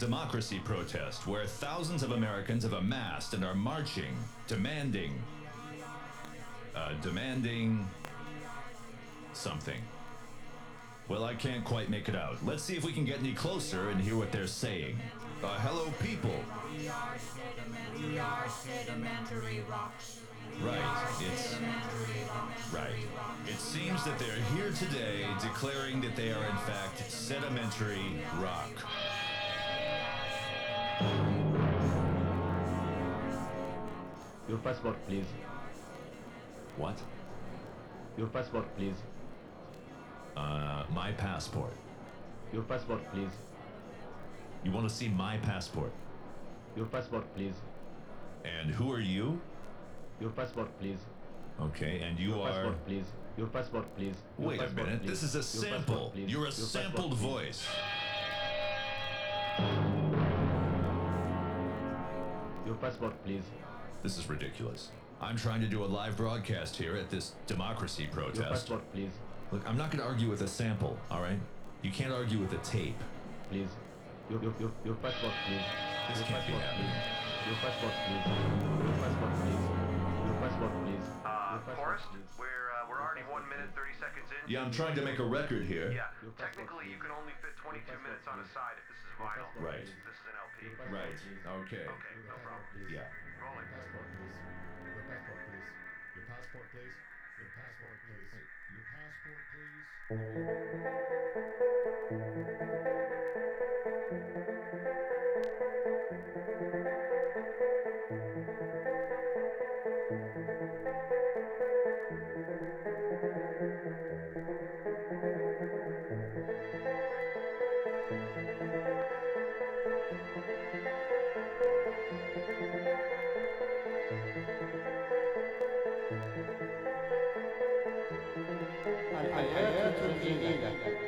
democracy protest where thousands of Americans have amassed and are marching, demanding, uh, demanding something. Well, I can't quite make it out. Let's see if we can get any closer and hear what they're saying. Uh, hello, people. We are sediment, we are sedimentary rocks. Right, it's right. It seems that they're here today declaring that they are in fact sedimentary rock. Your passport, please. What? Your passport, please. Uh, my passport. Your passport, please. You want to see my passport? Your passport, please. And who are you? Your passport, please. Okay, and you Your are. passport, please. Your passport, please. Your Wait a minute. please. This is a Your sample. please. You're a Your sampled voice. Your passport, please. This is ridiculous. I'm trying to do a live broadcast here at this democracy protest. Your protest. passport, please. Look, I'm not going to argue with a sample, all right? You can't argue with a tape. Please. Your, your, your, your passport, please. This your can't be happening. please. Your passport, please. Your passport, please. Your passport, please. Uh, passport, Forrest, please. we're uh, we're already one minute thirty seconds in. Yeah, I'm trying to make a record here. Yeah, passport, technically you can only fit 22 passport, minutes on a side if this is Your vinyl. passport, Right. This is an LP. Your passport, Right. Okay. Okay, no problem. Yeah. Thank you. いいい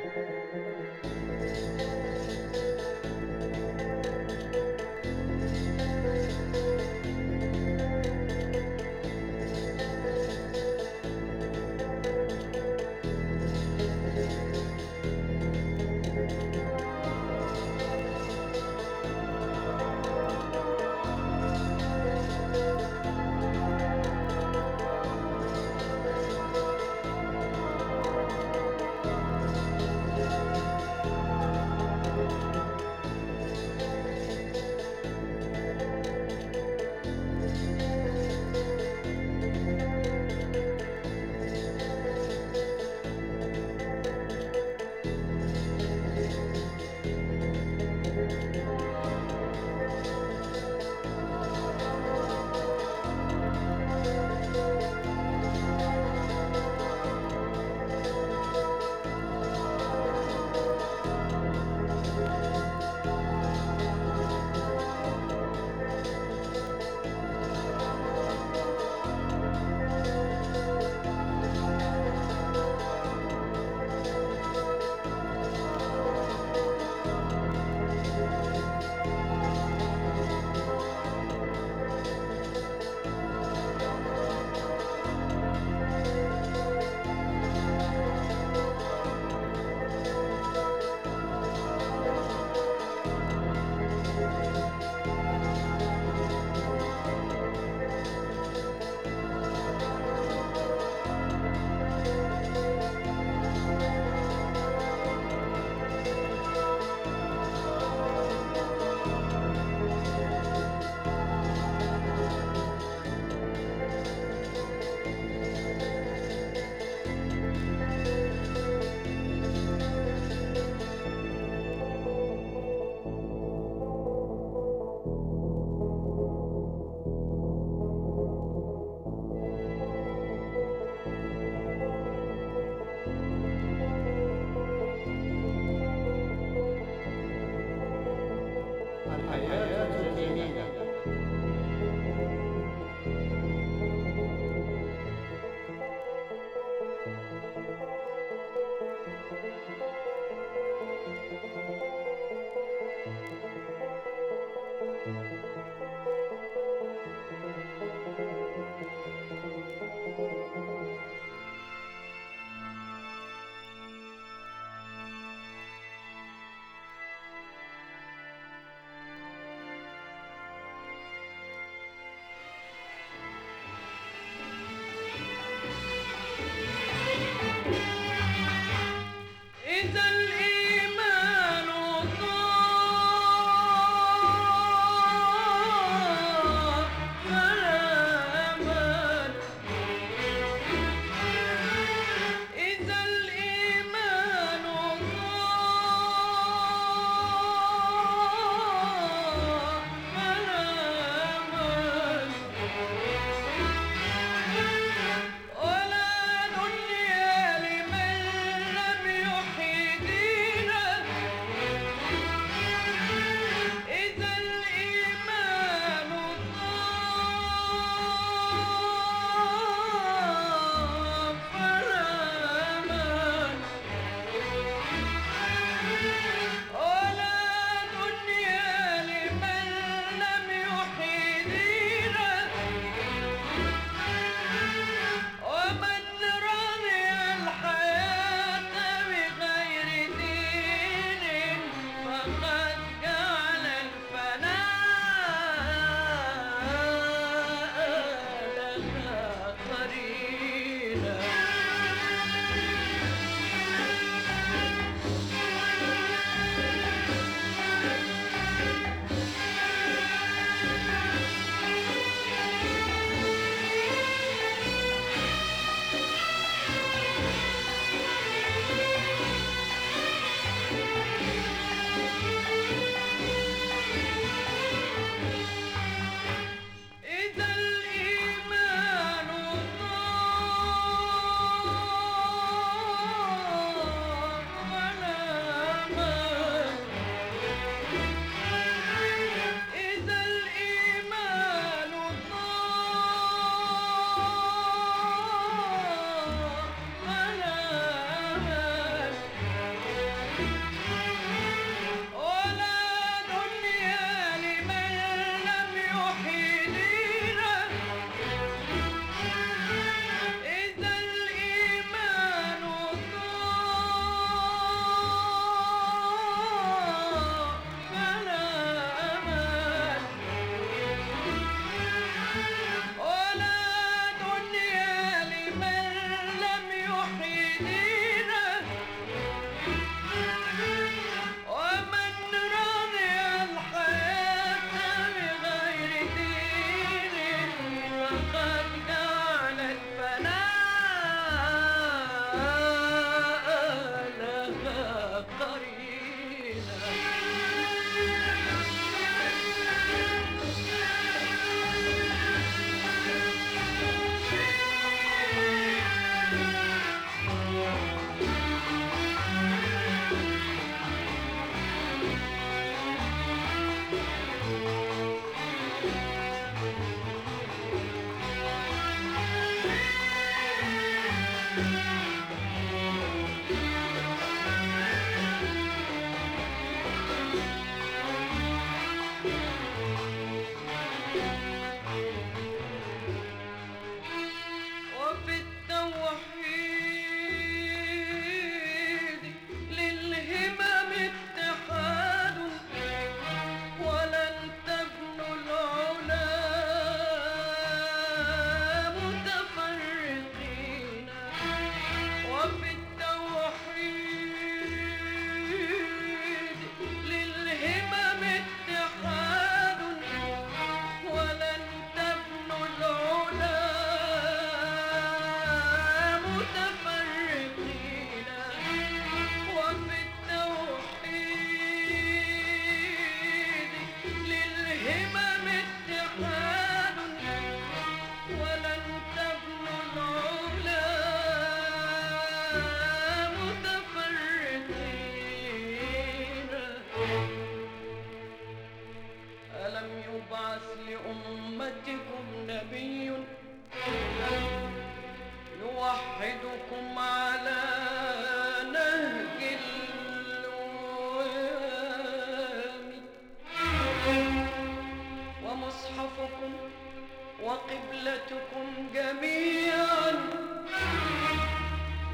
وقبلتكم جميعا.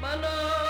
منار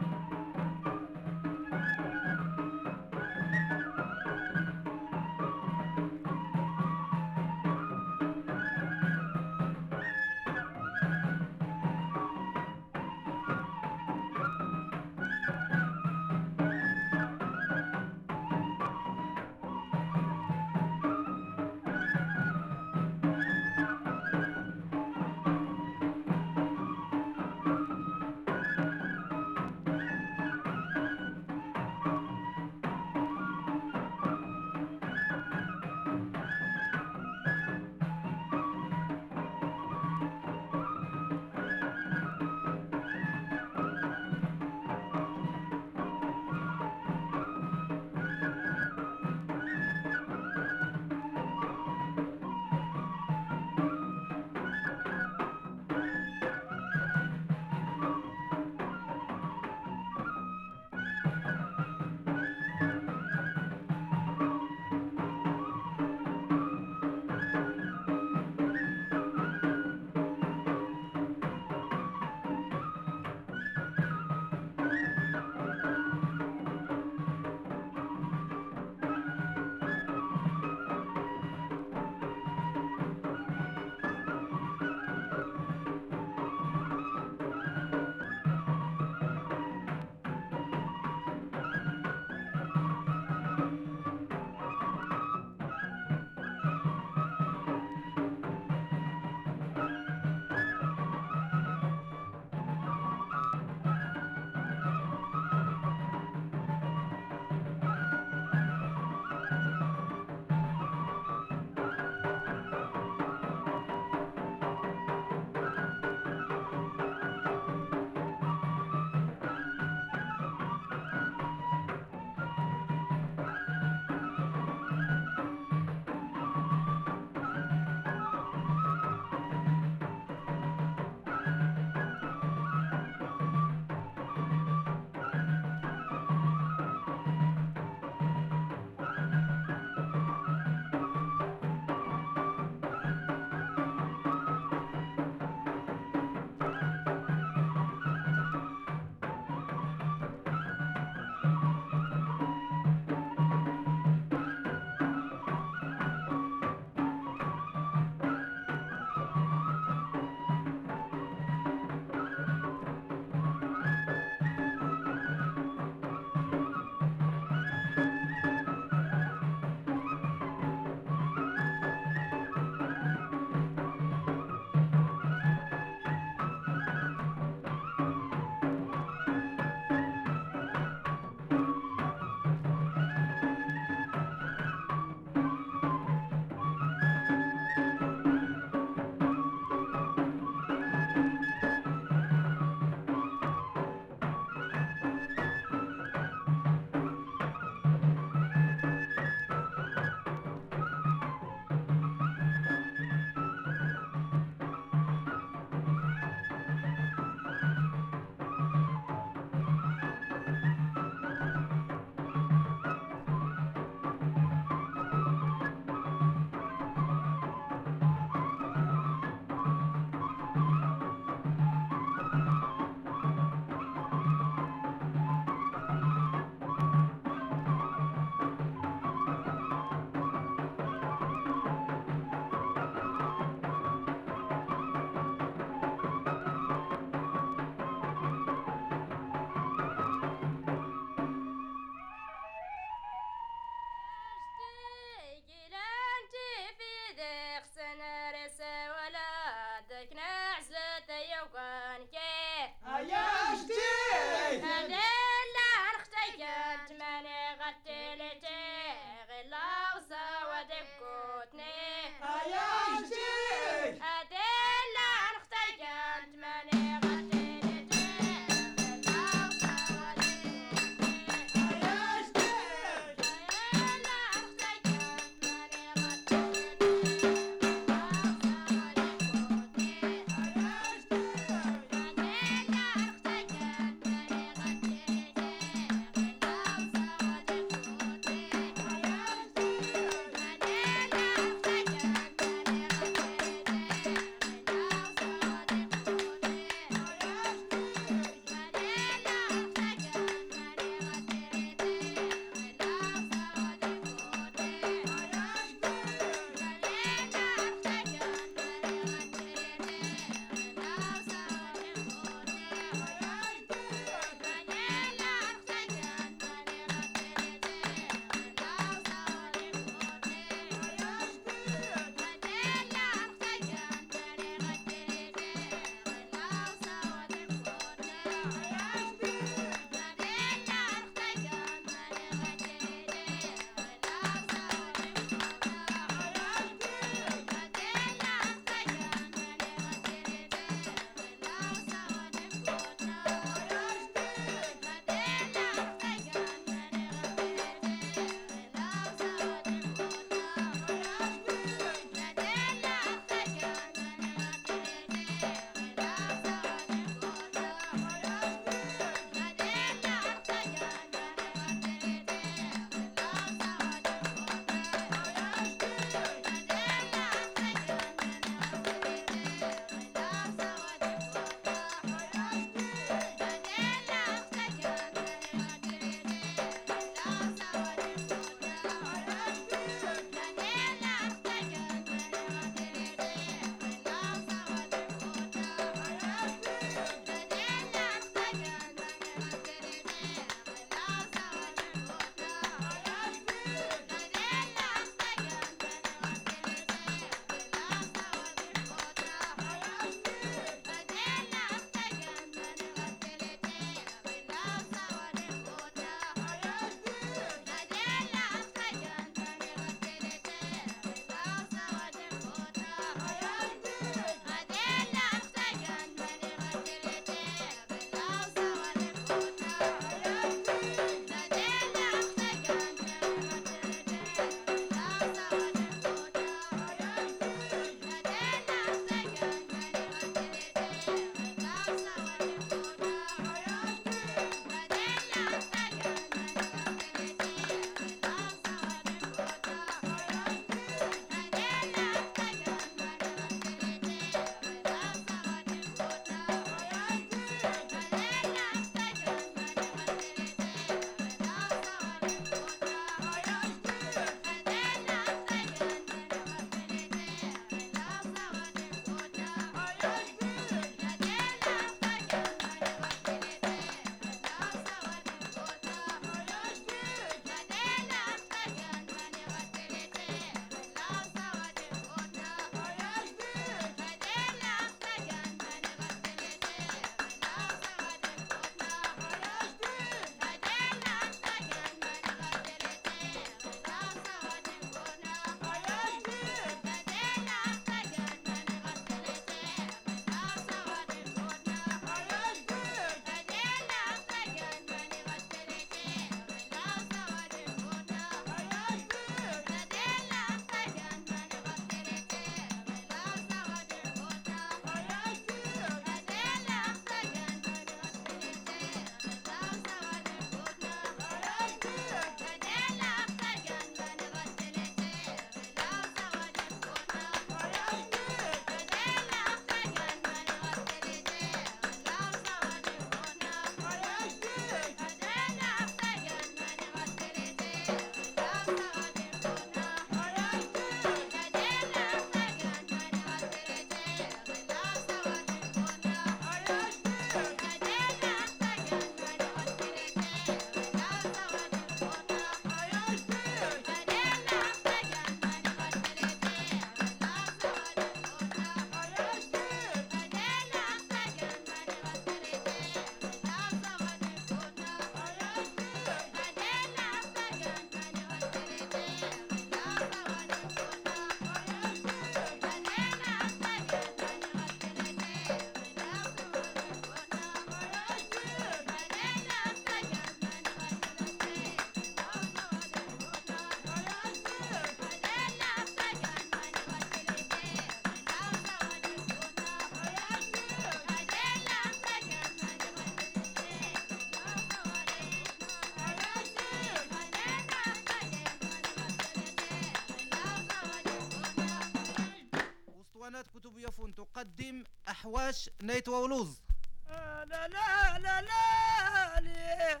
قناة كتب يافون تقدم أحواش نيت وولوز. لا لا لا لا لي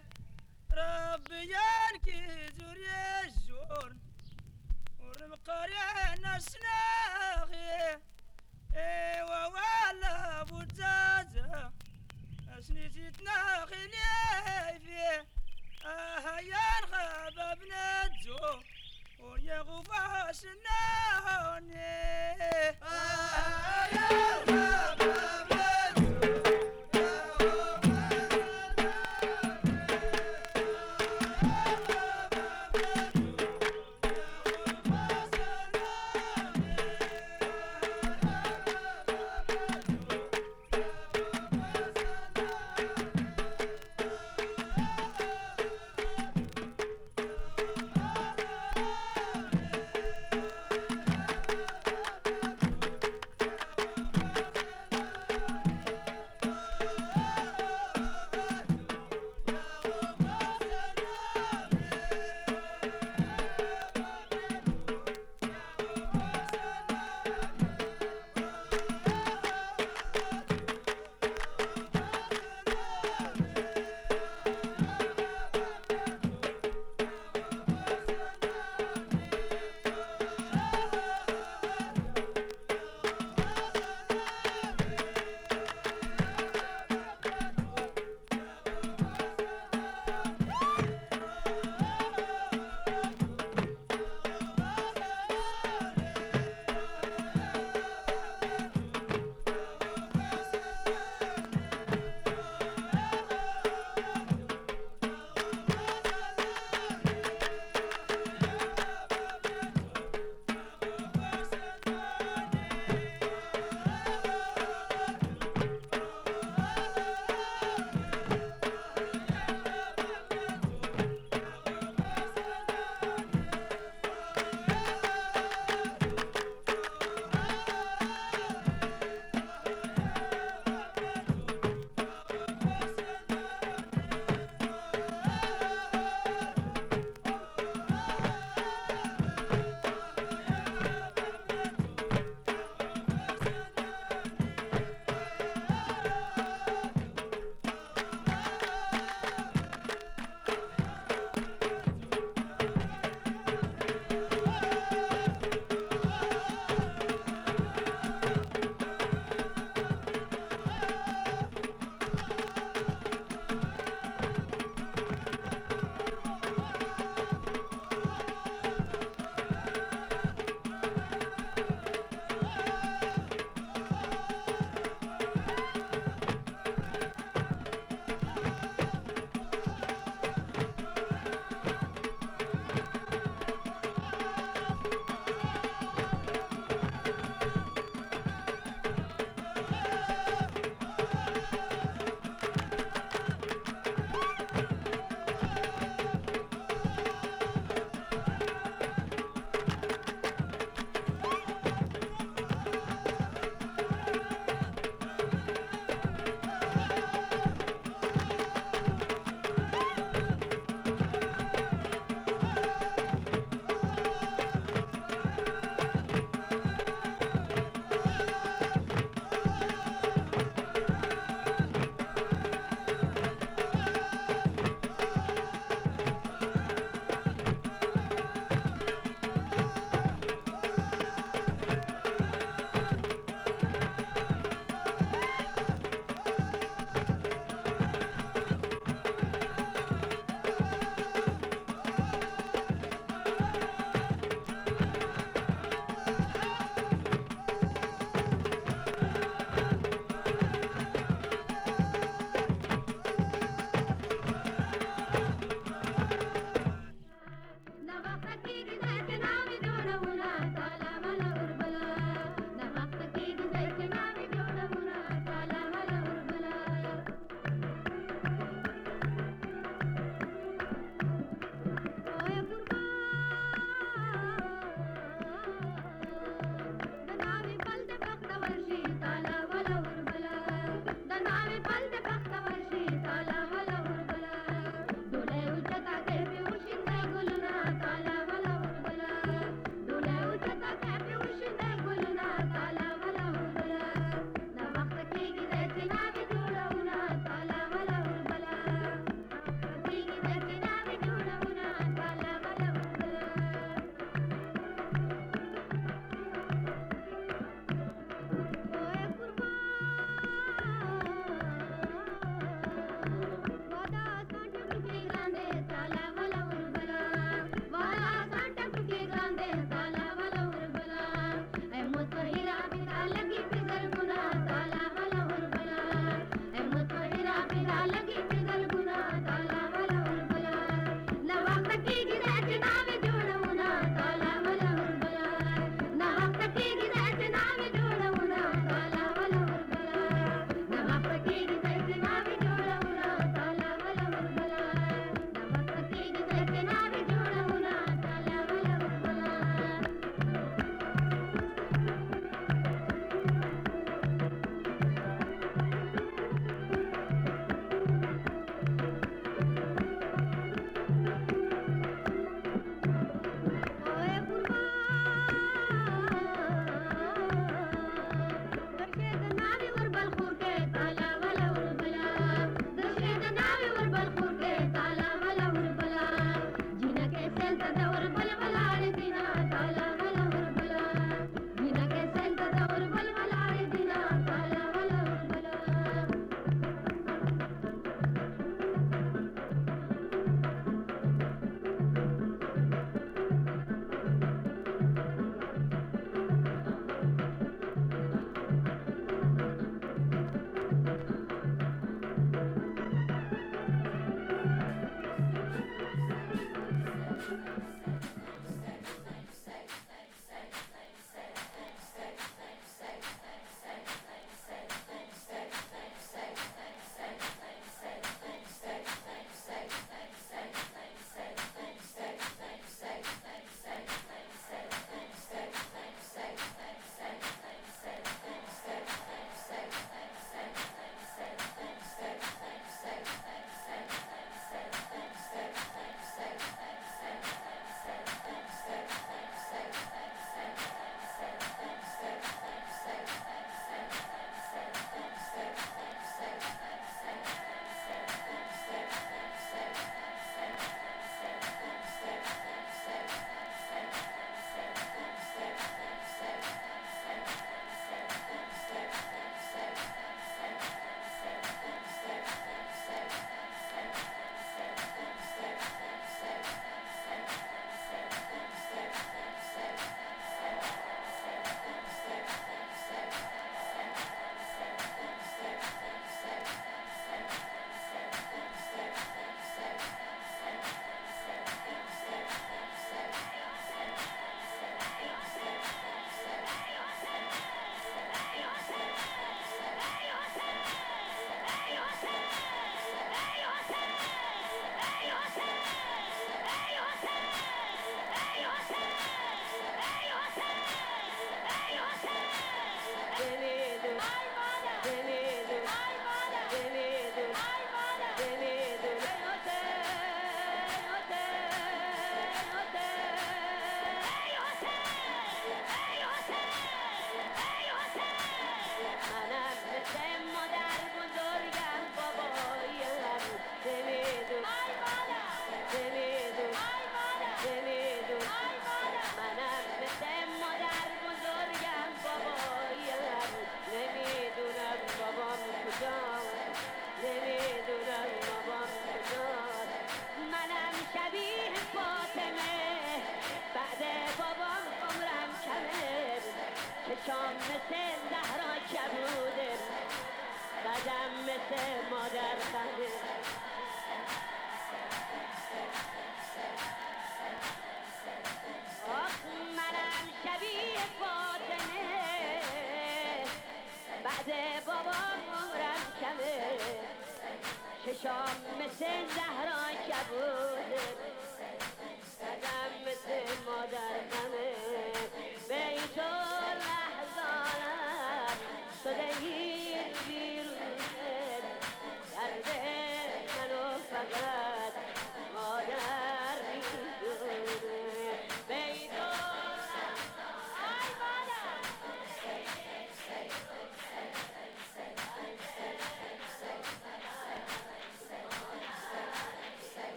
ربي ينكي زوري الجور ورمقاري نسناغي ايوا ولا بوتزازا اسنيتي تناغي لي فيه آه يا الغابة بنتزو Oye, gufa, shinahone. Oye, gufa, shinahone. Ah, ah, ah,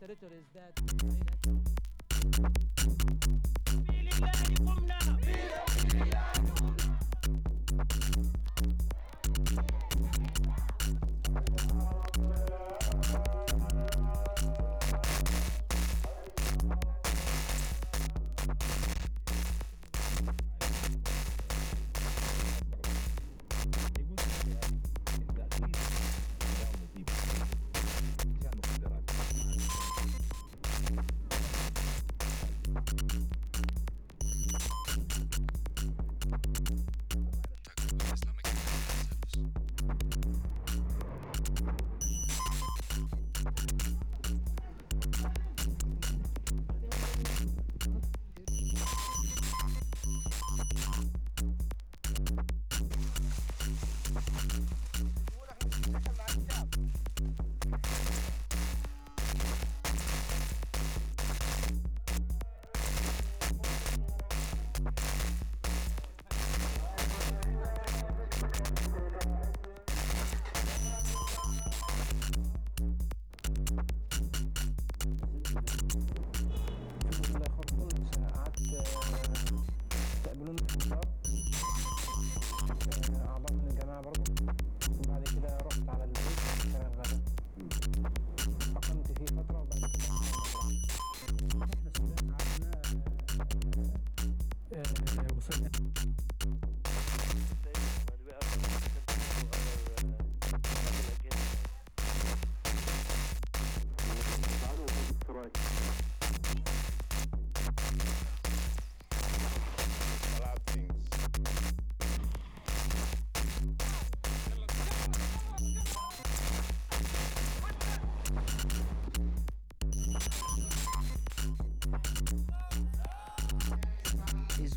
territories that.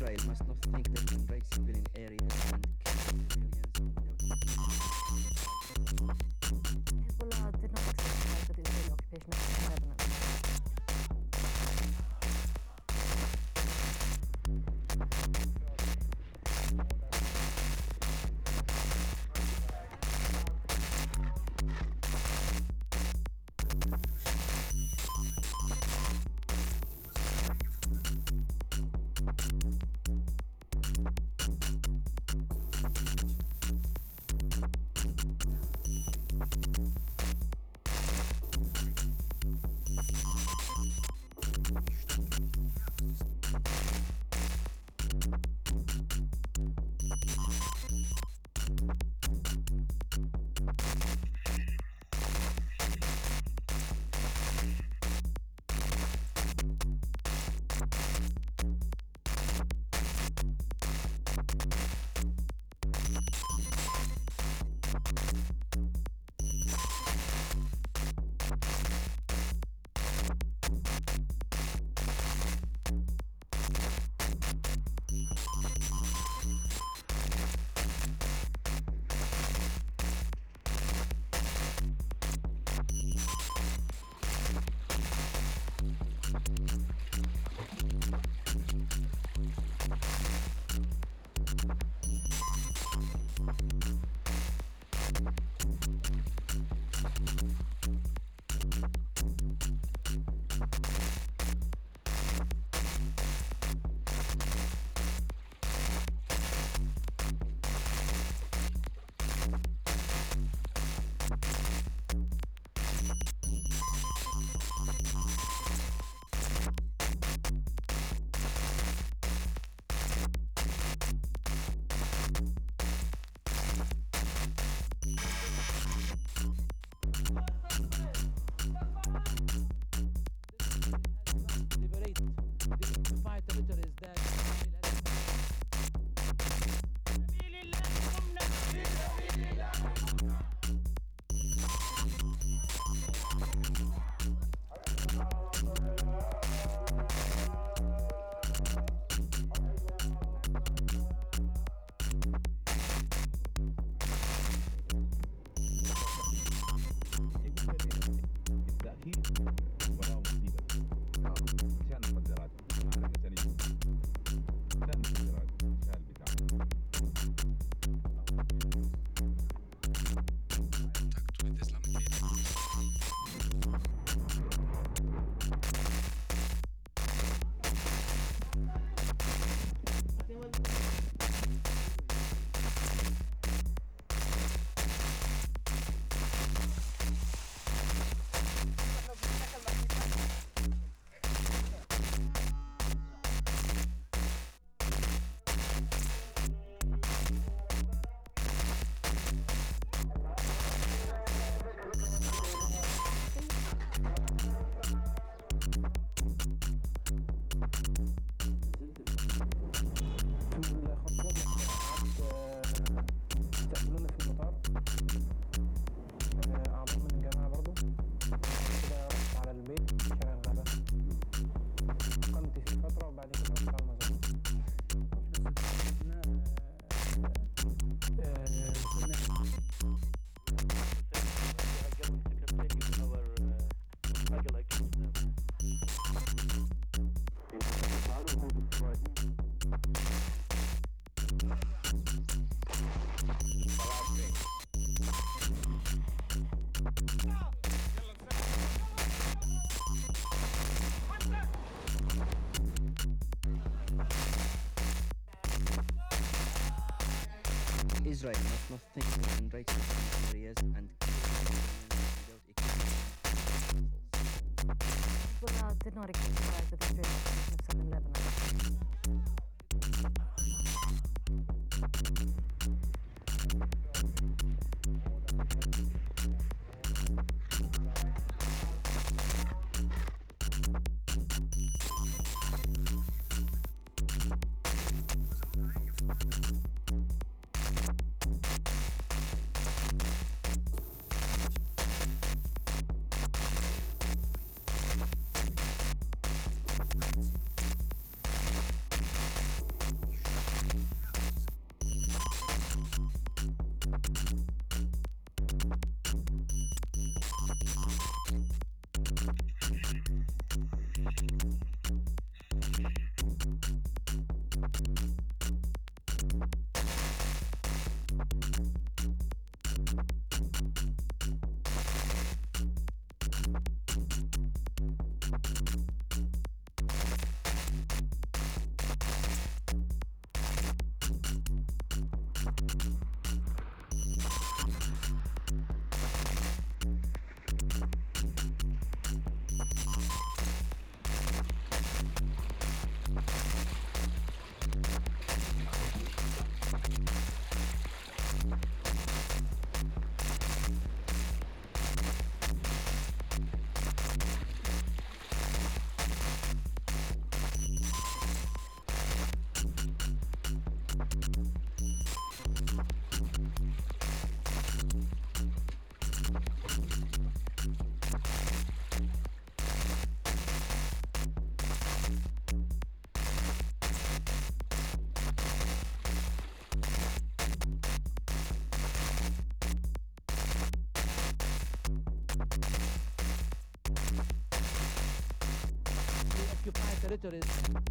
Israel must not you Israel not think in and without did not exercise the Israel. チョレ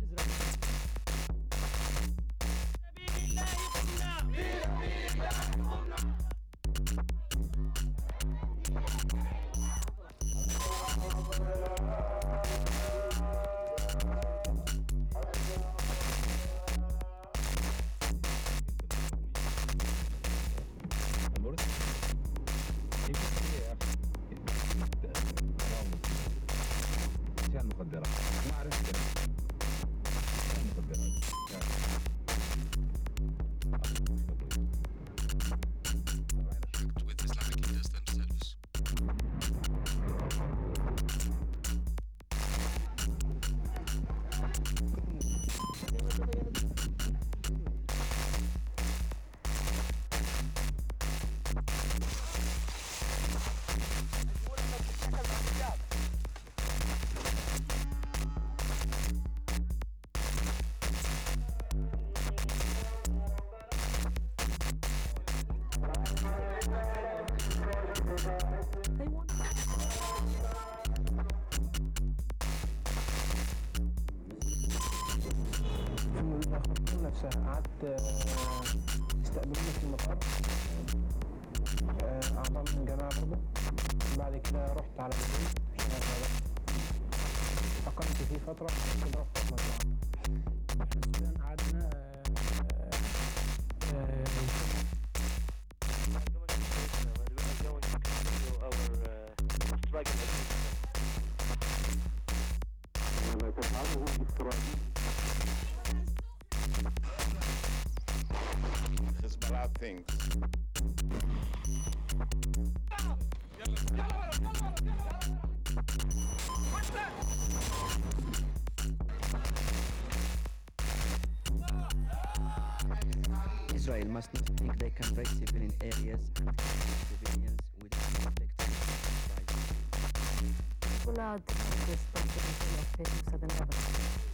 فترة كده رحت مطلع إحنا قعدنا Israel must not think they can raid civilian areas Regular this competition of Facebook Second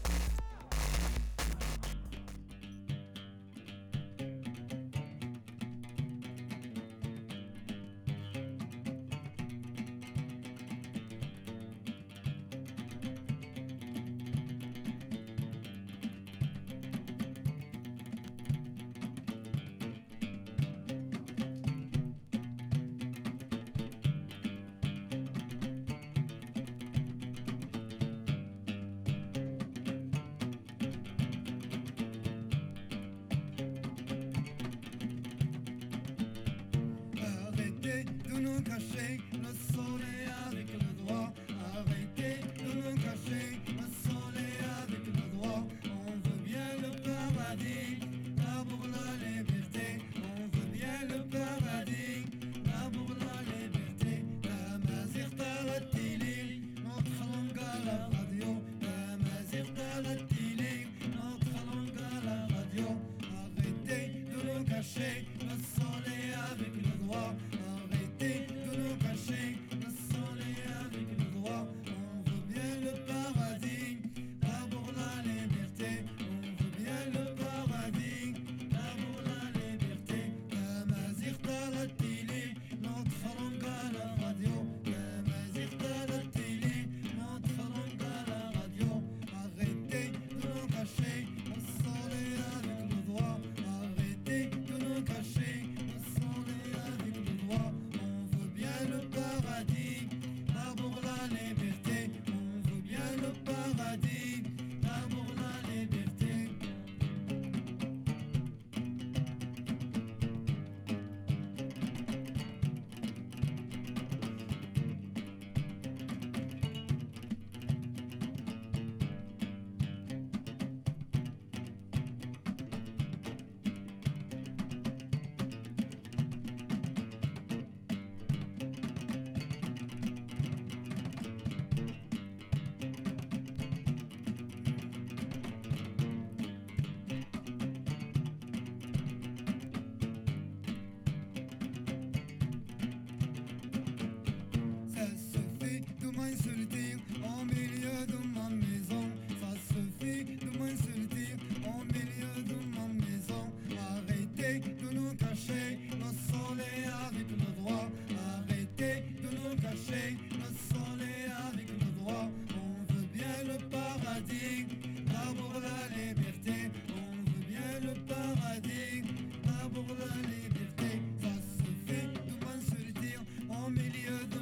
m'insulter en milieu de ma maison. Ça suffit de m'insulter en milieu de ma maison. Arrêtez de nous cacher le soleil avec le droit. Arrêtez de nous cacher le soleil avec le droit. On veut bien le paradis, l'amour, la liberté. On veut bien le paradis, l'amour, la liberté. Ça suffit de m'insulter en milieu de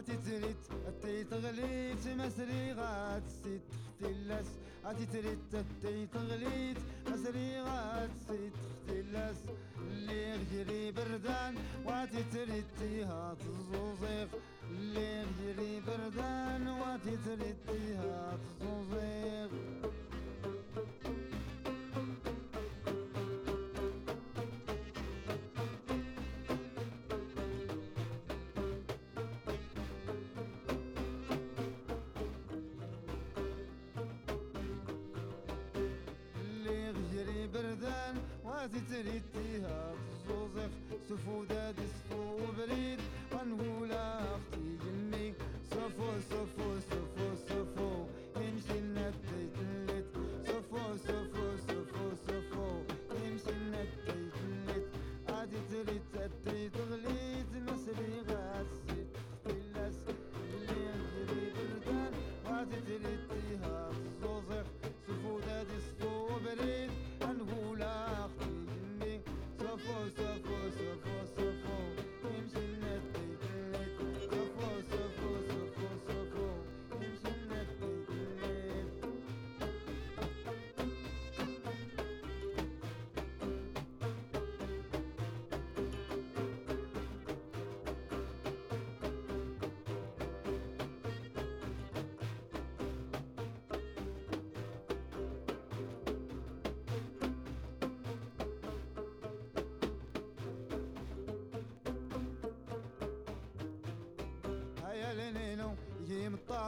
عتي تريت عتي تغليت مسري غات سيت. تختلس عتي تريت عتي تغليت مسري غات سيت. تختلس اللي غيري بردان وعتي تريتي هات الزوزيق اللي غيري بردان وعتي تريتي واتي تريتيها الزوزف سفودة دسفو بريد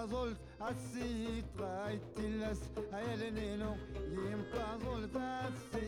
Yimkazolt atsi trait ilas ayeleninum Yimkazolt atsi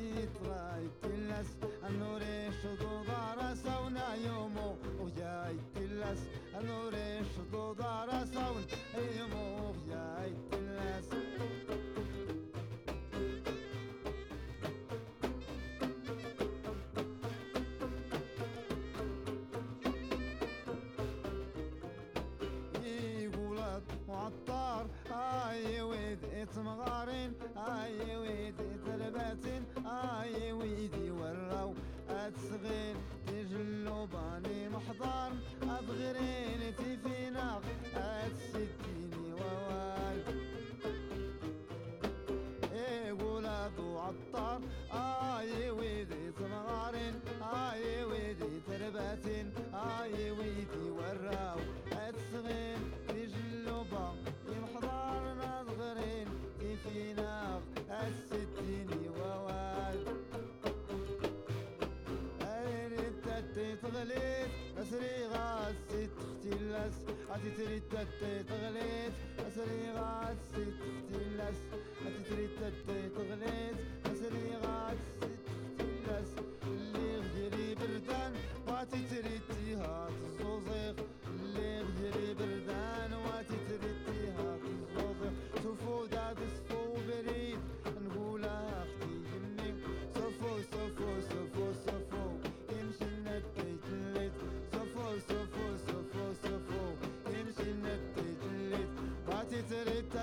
تختلس عتي تريد تتي تغليت اسري غاسي تختلس عتي تريد تتي تغليت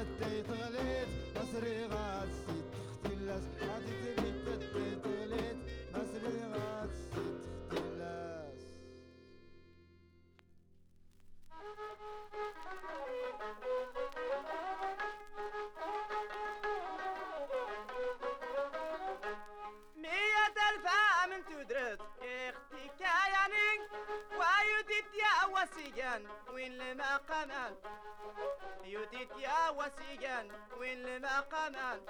تريد تتي تغليت مصري غاسي تختلس باتي تريد تتي تغليت مصري غاسي تختلس مية ألف عام تدرس أختي كاياني ويديت يا وسيجان. وين يديت لما قمان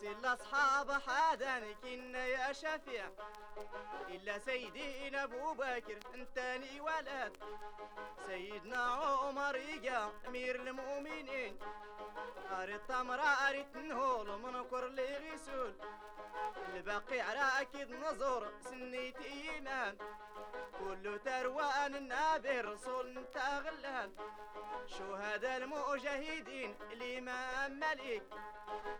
سل أصحاب حادان كنا يا شفيع. إلا سيدنا أبو بكر انتني ولد. سيدنا عمر يجا أمير المؤمنين. أريد تمر أريد نهول من كر لي غسول الباقي على أكيد نظر سنيت إيمان كل تروان النبي رسول انت غلان شهداء المجاهدين الإمام ملك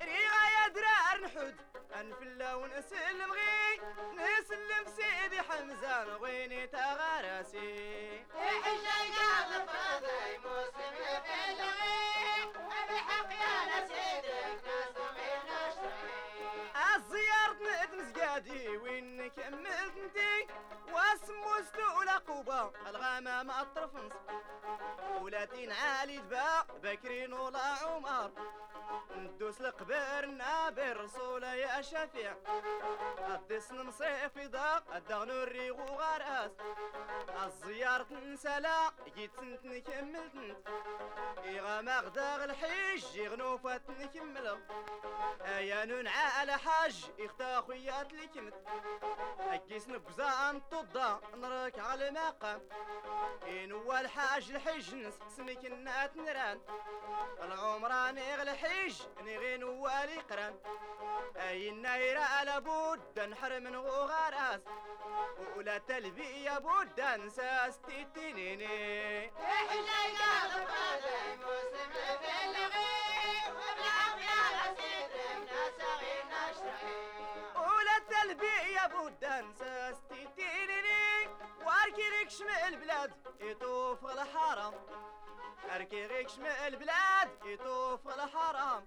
ريغا يا درار نحد أنفلا ونسلم غي نسلم سيدي حمزة نغيني تغارسي. الحجة قال فاضي مسلم في الغي بالحق يا نسيدك ناس من الزيارة ندم زقادي وين كملت انتي؟ واسمو استولى قوبة الغمام الطرفنس ولاتين عالي دبا بكرين ولا عمر ندوس القبر نابر رسول يا شفيع. الدس نصيف ضاق الدغن الريغ وغراس الزيارة نسلا جيت سنت نكمل تنت. إيغا مغداغ الحج يغنوفات نكمل. أيا ننعى على حاج إختا خويات لي كمت أكيس نبزان طدا نرك على المقام إن هو الحاج الحج نسمك النات نران العمران يغل الحج نغين والي قران أي النايرة على بود نحرم غراس. ولا تلبية بود نساس تيتينيني إحنا قاعد فاضي مسلم بالغي وبالعافية لسيد ناس غير نشري ولا تلبية بود نساس واركي ريك شمال البلاد يطوف الحرم اركي غيك شمال البلاد يطوف الحرام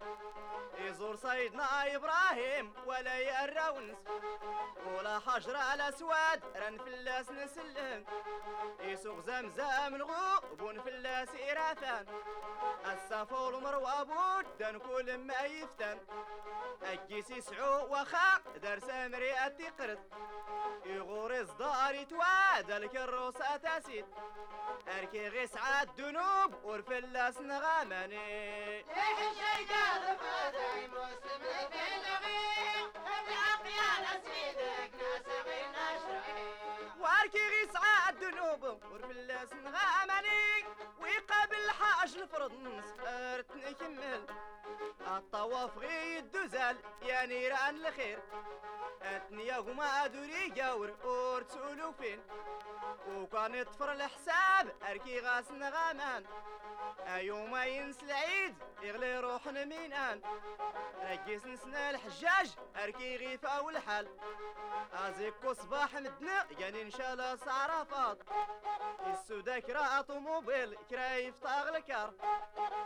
يزور سيدنا إبراهيم ولا يراونس ولا حجر على سواد رن فلاس نسلم. يسوق زمزم الغوب ونفلاس إرافان. الصفا والمروة بودن كل ما يفتن. أجيس يسعو وخا دار سامري أتقرد يغوري صدار يتواد الكروس أتاسيد أركي غيس عاد دنوب ورفلاس نغامني إحنا قاعد فاضي مسلم بالغي وبالعافية لسيدك ناس غير؟ نشري وأركي غيس عاد دنوب ورفلاس نغامني ويقابل حاج الفرض نسهرت نكمل الطواف غي الدزال يا نيران الخير. اتنيا هما دوري جاور ورتسولو فين. وكان يطفر الحساب أركي غاس نغامان. ايوما ينس العيد يغلي روح مينان ركيس نسنا الحجاج أركي غيفا والحال. أزيكو صباح مدنا يعني إن الله صعرفات السودا كرا طوموبيل كرايف طاغ الكار.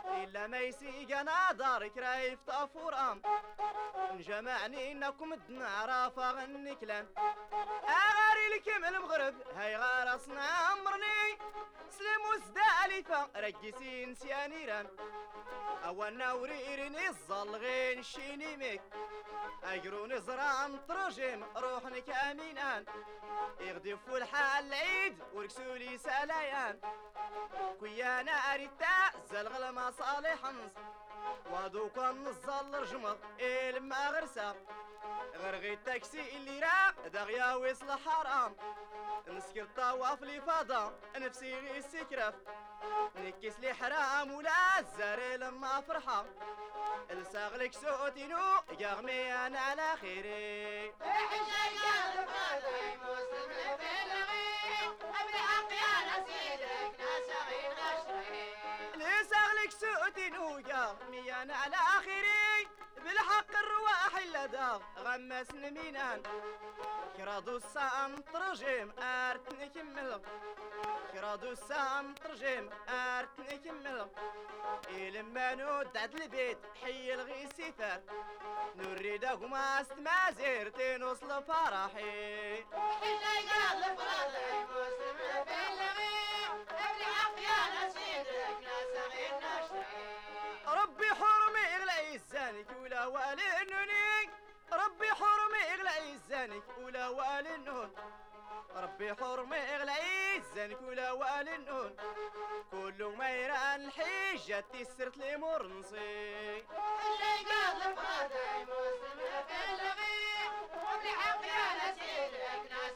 إلا ما يسيق نادار كرايف طافورام نجمعني إنكم دنا عرافة غنكلان أغاري لكم المغرب هاي غار اصنا عمرني سلم وزدالفة رقسين سيانيران اوانا وريرني الظلغين شيني ميك. اجروني زران ترجم روحني كامينان يغدفوا الحال العيد وركسولي سلايان. كويانا اريتا زلغل مصالح نص وادوك النزل رجمغ إلما غرسا غرغي التاكسي اللي راه دغيا ويصل حرام نسكر طواف لي فضا نفسي غي السكرف نكس لي حرام ولا الزاري لما فرحة لساغلك سوتينو يغمي أنا على خيري مسلم بالغي وبالعافية لسيدك ناس غير نشري سوتينو يغمي أنا على خيري بالحق الرواح اللدى غمس نمينان كرادو السام ترجم ارت نكمل كرادو السام ترجم ارت نكمل إلما نود عد البيت حي الغي سفر. نريدهما استمازير تنوصل فرحي. مسلم بالغي ربي حرمي إغلى يزانك ولا والي النوني ربي حرمي إغلى يزانك ولا والي النون. ربي حرمي إغلى يزانك ولا والي النون. كل ما يران الحجة تسرت لي مرنصي إحنا قاعد فاضي مسلم بالغي وبالعافية لسيدك ناس غير